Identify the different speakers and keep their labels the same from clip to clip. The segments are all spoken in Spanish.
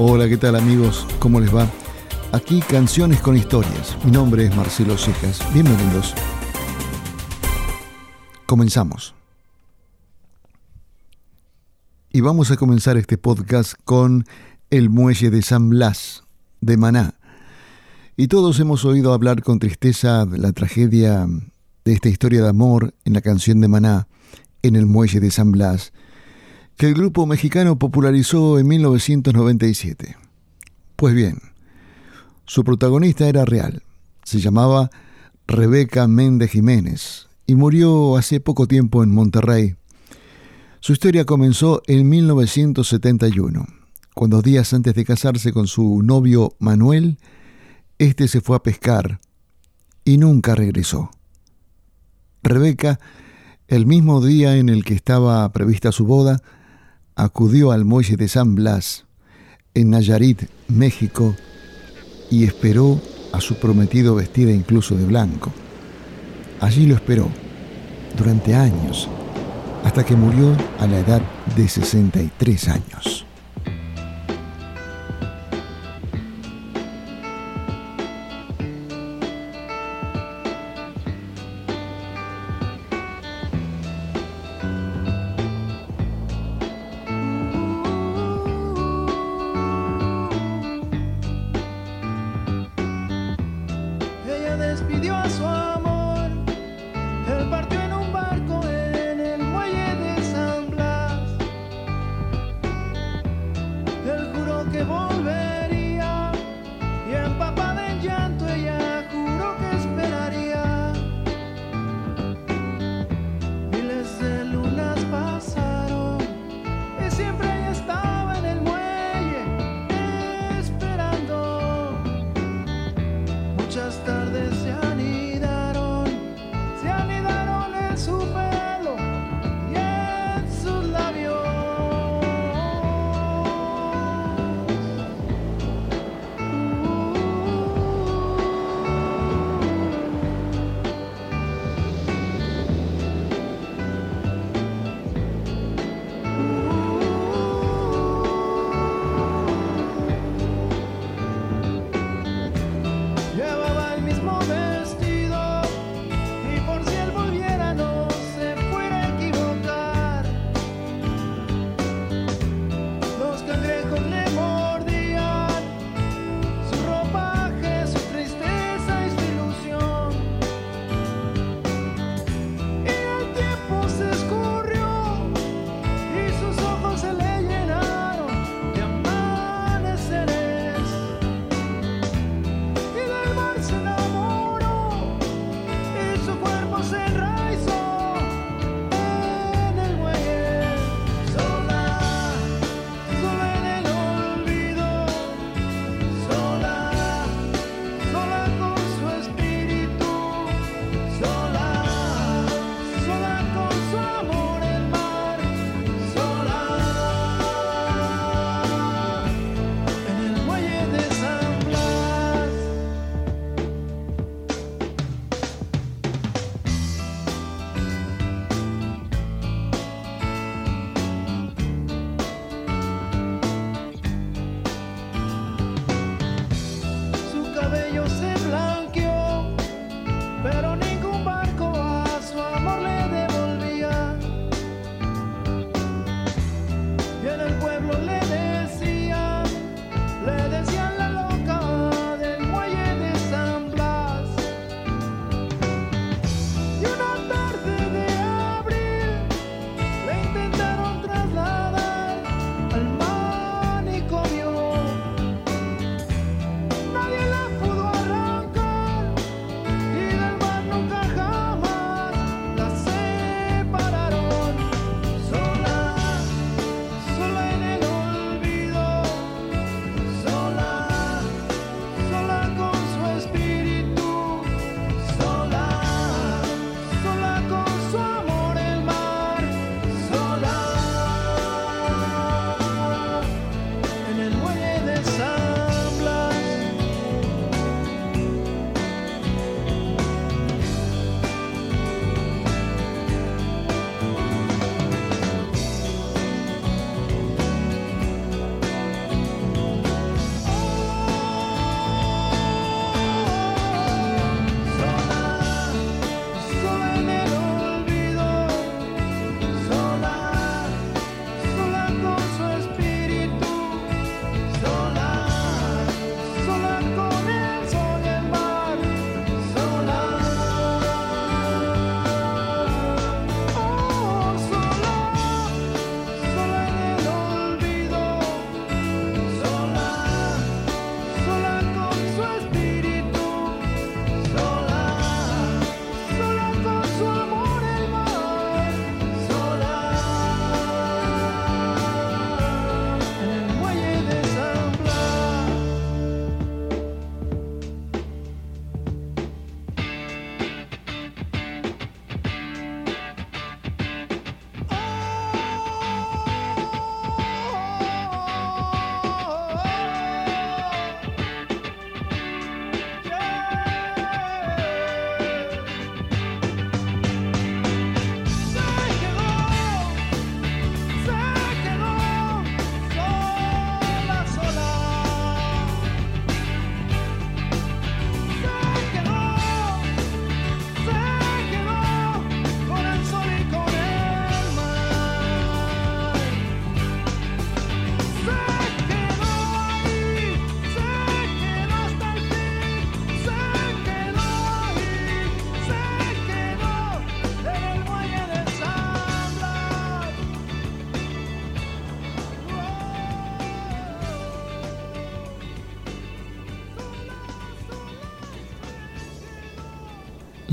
Speaker 1: Hola, ¿qué tal amigos? ¿Cómo les va? Aquí Canciones con Historias. Mi nombre es Marcelo Cejas. Bienvenidos. Comenzamos. Y vamos a comenzar este podcast con El Muelle de San Blas, de Maná. Y todos hemos oído hablar con tristeza de la tragedia de esta historia de amor en la canción de Maná, en el Muelle de San Blas, que el grupo mexicano popularizó en 1997. Pues bien, su protagonista era real. Se llamaba Rebeca Méndez Jiménez y murió hace poco tiempo en Monterrey. Su historia comenzó en 1971, cuando días antes de casarse con su novio Manuel, este se fue a pescar y nunca regresó. Rebeca, el mismo día en el que estaba prevista su boda, acudió al muelle de San Blas, en Nayarit, México, y esperó a su prometido vestida incluso de blanco. Allí lo esperó durante años, hasta que murió a la edad de 63 años.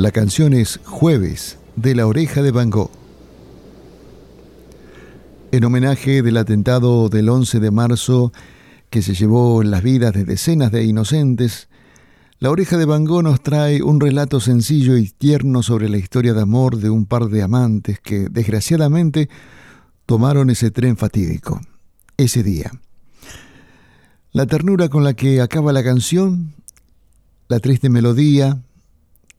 Speaker 1: La canción es Jueves de la oreja de Van Gogh. En homenaje del atentado del 11 de marzo que se llevó las vidas de decenas de inocentes, la oreja de Van Gogh nos trae un relato sencillo y tierno sobre la historia de amor de un par de amantes que, desgraciadamente, tomaron ese tren fatídico, ese día. La ternura con la que acaba la canción, la triste melodía,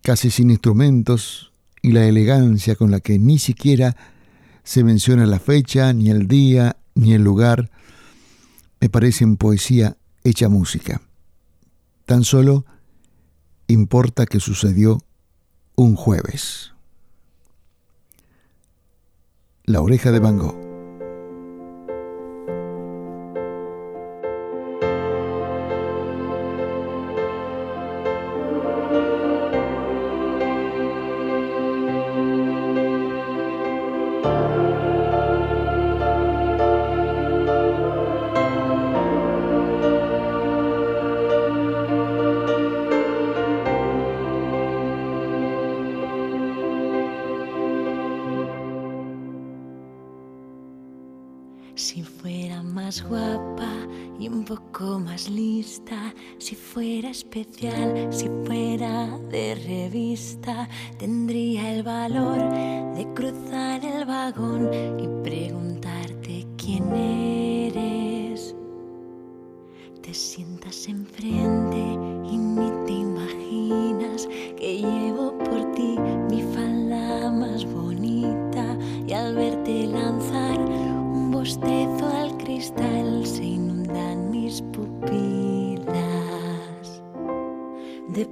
Speaker 1: casi sin instrumentos, y la elegancia con la que ni siquiera se menciona la fecha, ni el día, ni el lugar, me parecen poesía hecha música. Tan solo importa que sucedió un jueves. La oreja de Van Gogh.
Speaker 2: Si fuera de revista, tendría el valor de cruzar el vagón y preguntarte quién eres.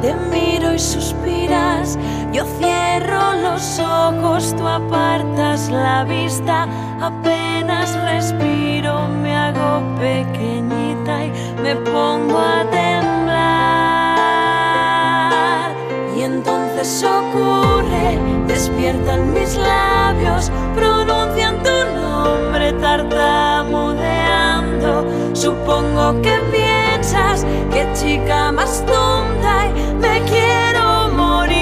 Speaker 2: te miro y suspiras. Yo cierro los ojos, tú apartas la vista. Apenas respiro, me hago pequeñita y me pongo a temblar. Y entonces ocurre, despiertan mis labios, pronuncian tu nombre tartamudeando. Supongo que qué chica más tonta y me quiero morir.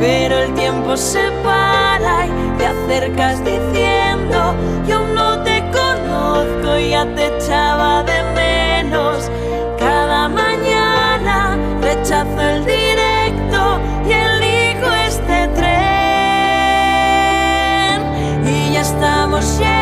Speaker 2: Pero el tiempo se para y te acercas diciendo, yo no te conozco y ya te echaba de menos. Cada mañana rechazo el directo y elijo este tren. Y ya estamos llegando,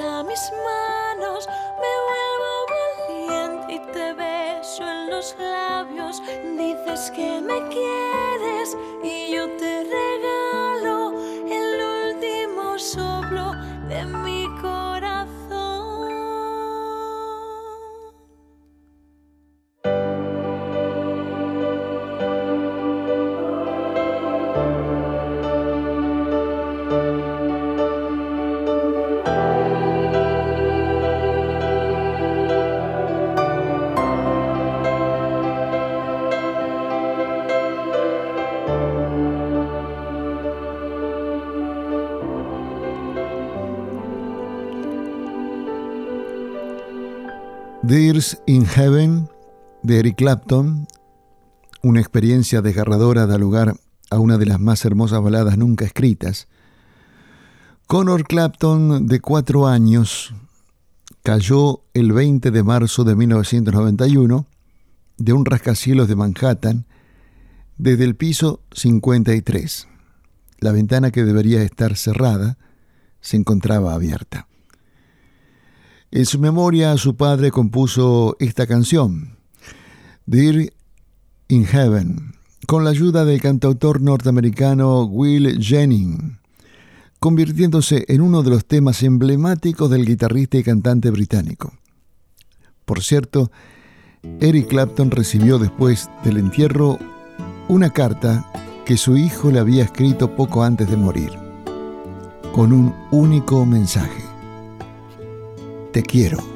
Speaker 2: a mis manos, me vuelvo valiente y te beso en los labios. Dices que me quieres y yo te
Speaker 1: In Heaven de Eric Clapton, una experiencia desgarradora da lugar a una de las más hermosas baladas nunca escritas. Connor Clapton, de cuatro años, cayó el 20 de marzo de 1991
Speaker 3: de un rascacielos de Manhattan desde el piso 53. La ventana que debería estar cerrada se encontraba abierta. En su memoria, su padre compuso esta canción, Dear in Heaven, con la ayuda del cantautor norteamericano Will Jennings, convirtiéndose en uno de los temas emblemáticos del guitarrista y cantante británico. Por cierto, Eric Clapton recibió después del entierro una carta que su hijo le había escrito poco antes de morir, con un único mensaje. Te quiero.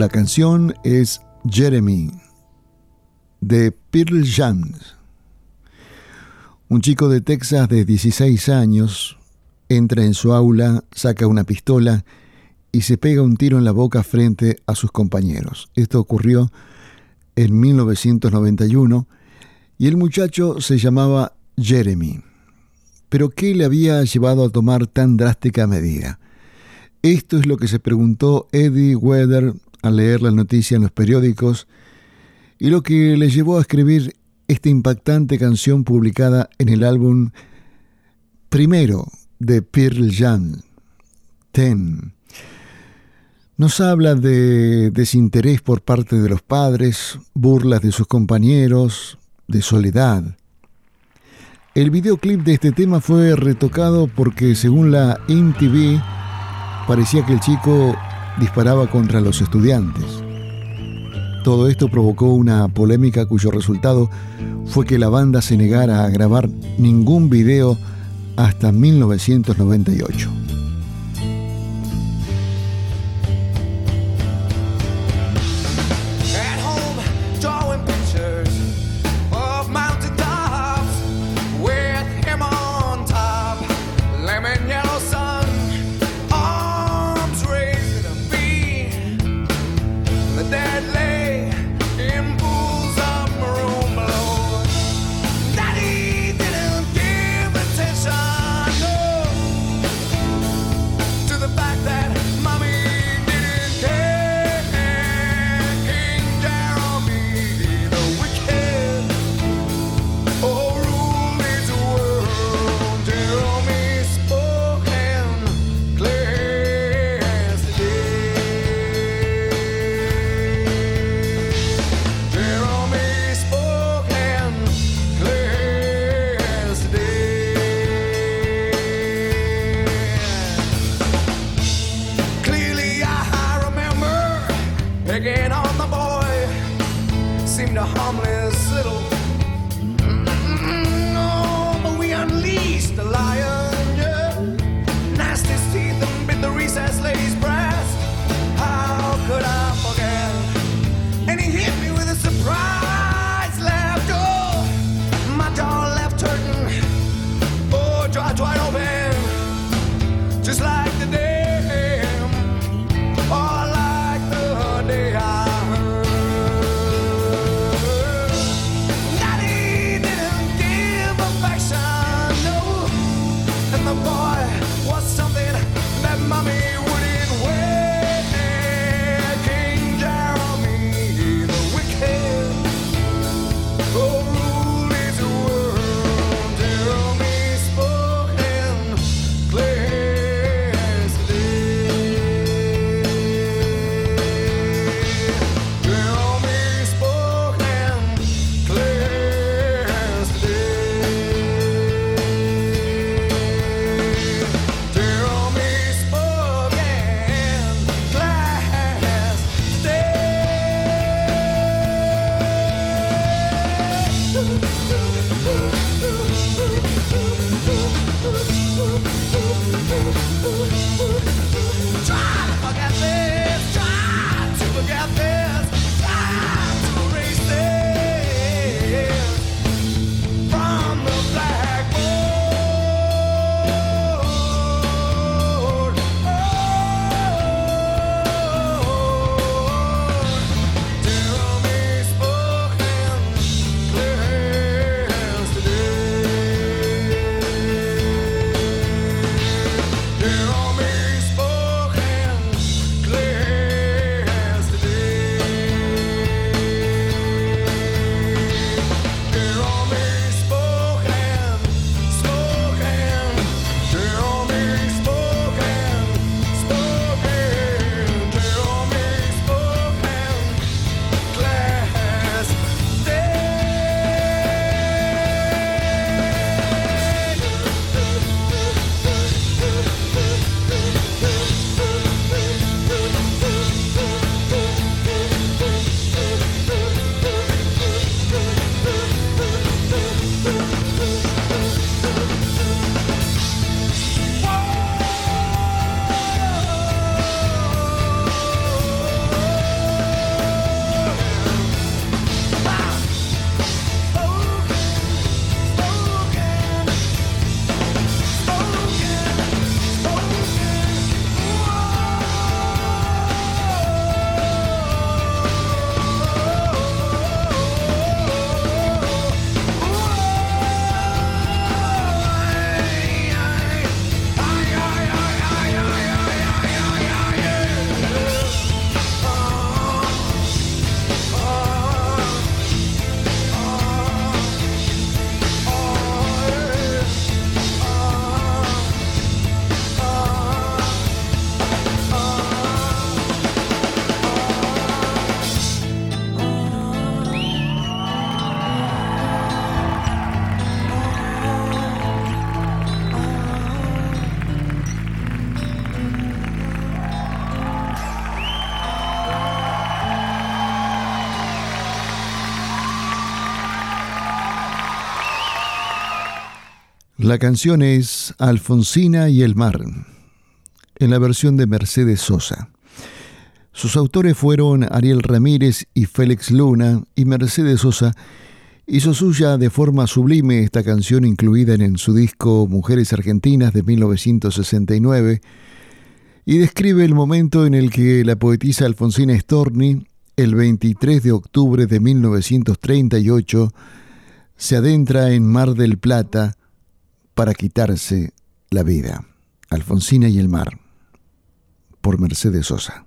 Speaker 3: La canción es Jeremy,
Speaker 4: de Pearl Jam. Un chico de Texas de 16 años entra en su aula, saca una pistola y se pega un tiro en la boca frente a sus compañeros. Esto ocurrió en 1991 y el muchacho se llamaba Jeremy. Pero ¿qué le había llevado a tomar tan drástica medida? Esto es lo que se preguntó Eddie Weather al leer la noticia en los periódicos y lo que le llevó a escribir esta impactante canción publicada en el álbum primero de Pearl Jam, Ten. Nos habla de desinterés por parte de los padres, burlas de sus compañeros, de soledad. El videoclip de este tema fue retocado porque según la MTV parecía que el chico disparaba contra los estudiantes. Todo esto provocó una polémica cuyo resultado fue que la banda se negara a grabar ningún video hasta 1998.
Speaker 1: La canción es Alfonsina y el mar, en la versión de Mercedes Sosa. Sus autores fueron Ariel Ramírez y Félix Luna, y Mercedes Sosa hizo suya de forma sublime esta canción incluida en su disco Mujeres Argentinas de 1969, y describe el momento en el que la poetisa Alfonsina Storni, el 23 de octubre de 1938, se adentra en Mar del Plata, para quitarse la vida. Alfonsina y el mar, por Mercedes Sosa.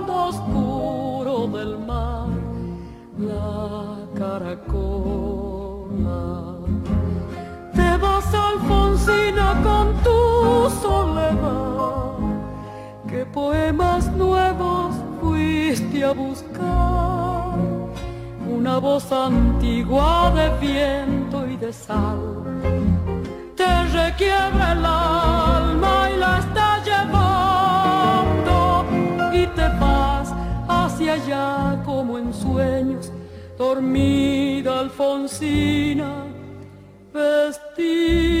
Speaker 5: caracola. Te vas Alfonsina con tu soledad, qué poemas nuevos fuiste a buscar, una voz antigua de viento y de sal. Te requiebra el alma y la está llevando y te vas hacia allá como en sueños dormida Alfonsina, vestida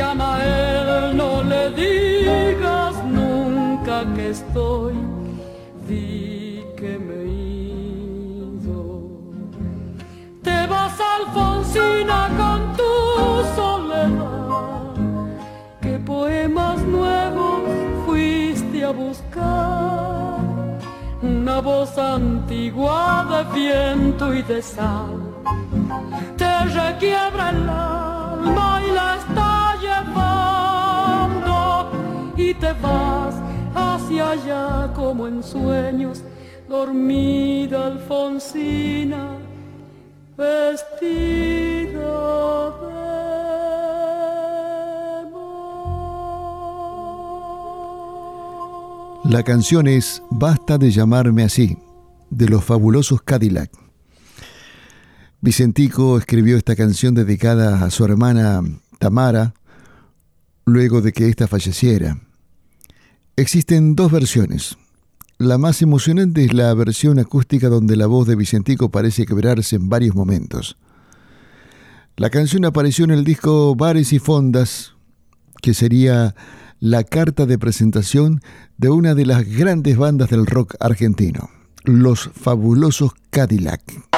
Speaker 5: Llama él, no le digas nunca que estoy, que me ido. Te vas Alfonsina con tu soledad, qué poemas nuevos fuiste a buscar. Una voz antigua de viento y de sal te requiebra el alma y la está y te vas hacia allá como en sueños dormida Alfonsina, vestido de
Speaker 6: La canción es Basta de llamarme así, de los fabulosos Cadillac. Vicentico escribió esta canción dedicada a su hermana Tamara luego de que ésta falleciera. Existen dos versiones. La más emocionante es la versión acústica donde la voz de Vicentico parece quebrarse en varios momentos. La canción apareció en el disco Bares y Fondas, que sería la carta de presentación de una de las grandes bandas del rock argentino, los fabulosos Cadillac.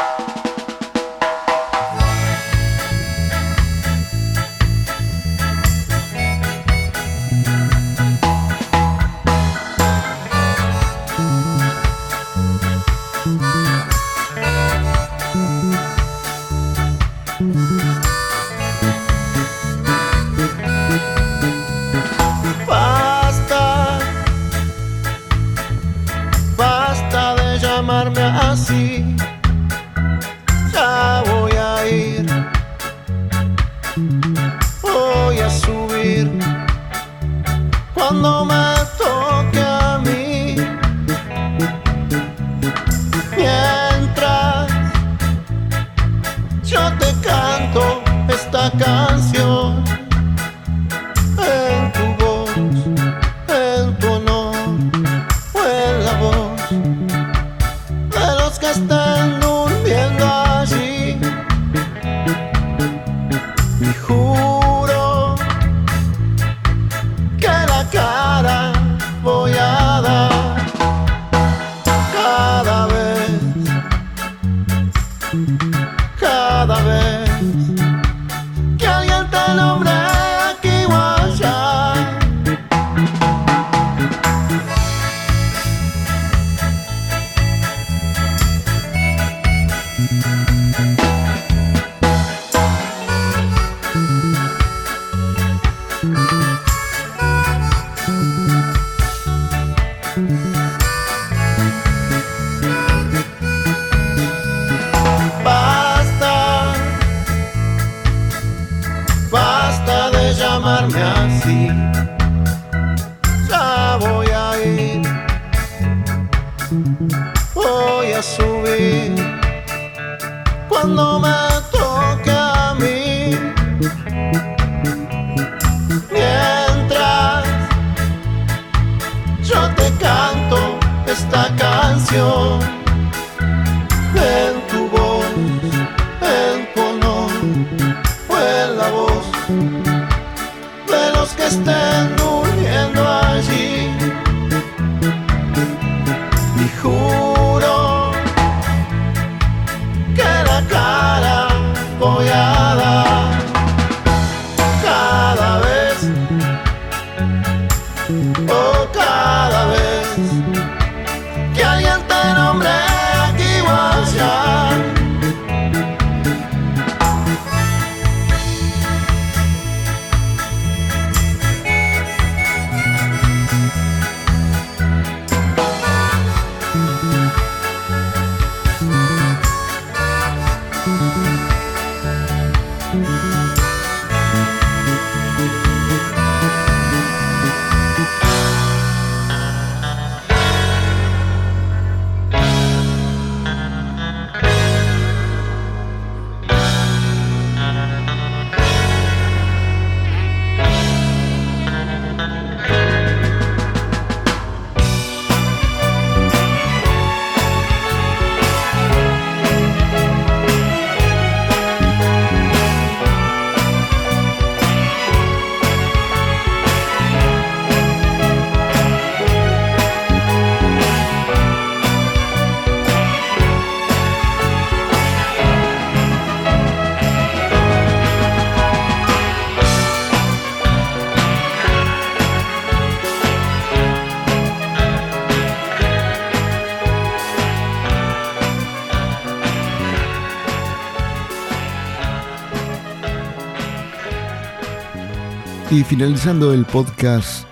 Speaker 6: Y finalizando el podcast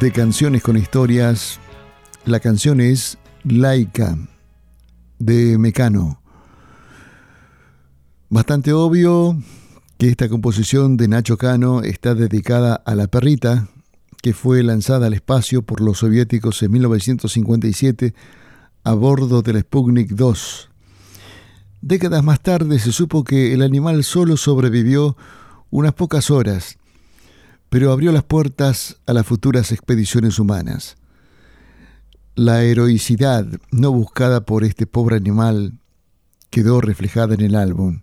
Speaker 6: de canciones con historias, la canción es Laica de Mecano.
Speaker 1: Bastante obvio que esta composición de Nacho Cano está dedicada a la perrita que fue lanzada al espacio por los soviéticos en 1957 a bordo del Sputnik 2. Décadas más tarde se supo que el animal solo sobrevivió unas pocas horas, pero abrió las puertas a las futuras expediciones humanas. La heroicidad no buscada por este pobre animal quedó reflejada en el álbum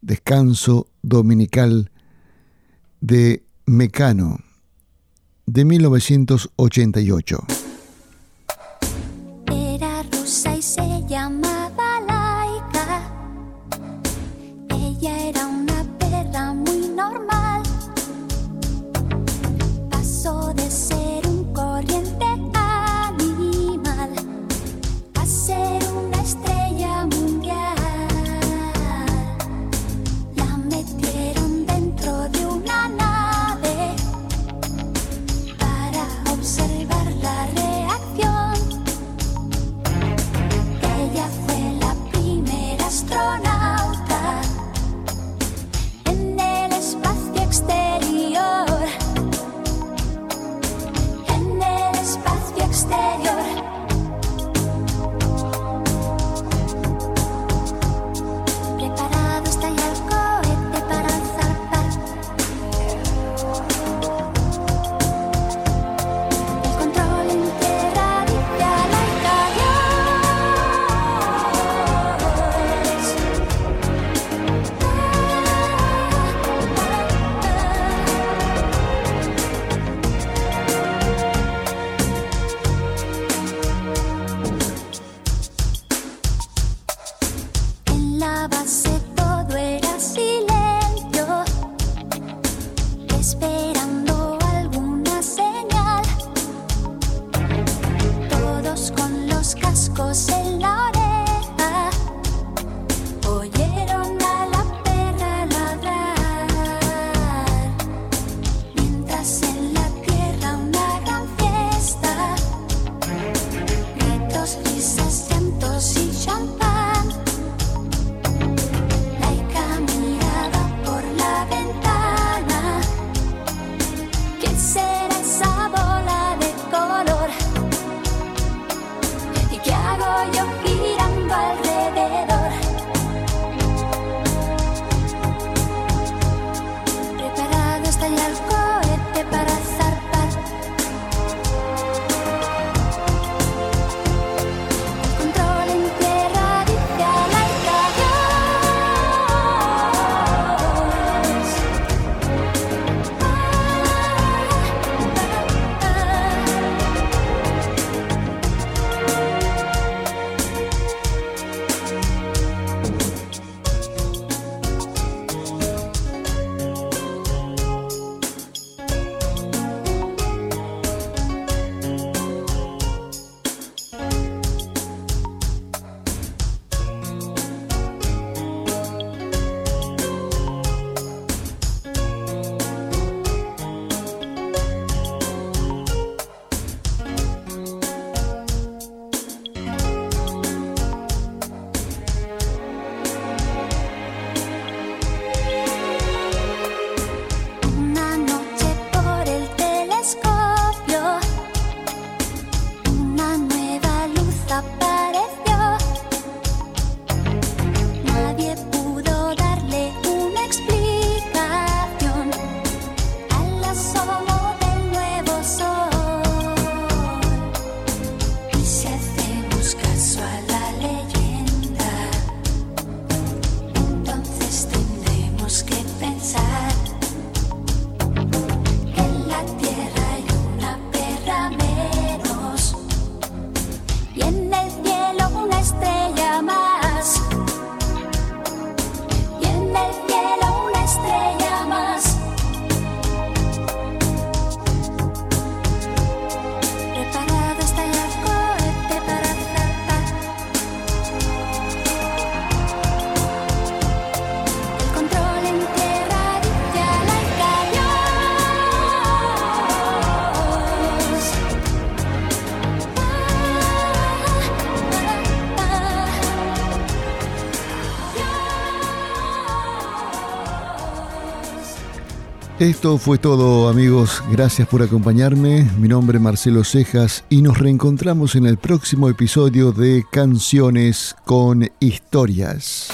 Speaker 1: Descanso Dominical de Mecano de 1988.
Speaker 7: Era rusa y se llamaba
Speaker 1: Esto fue todo amigos, gracias por acompañarme, mi nombre es Marcelo Cejas y nos reencontramos en el próximo episodio de Canciones con Historias.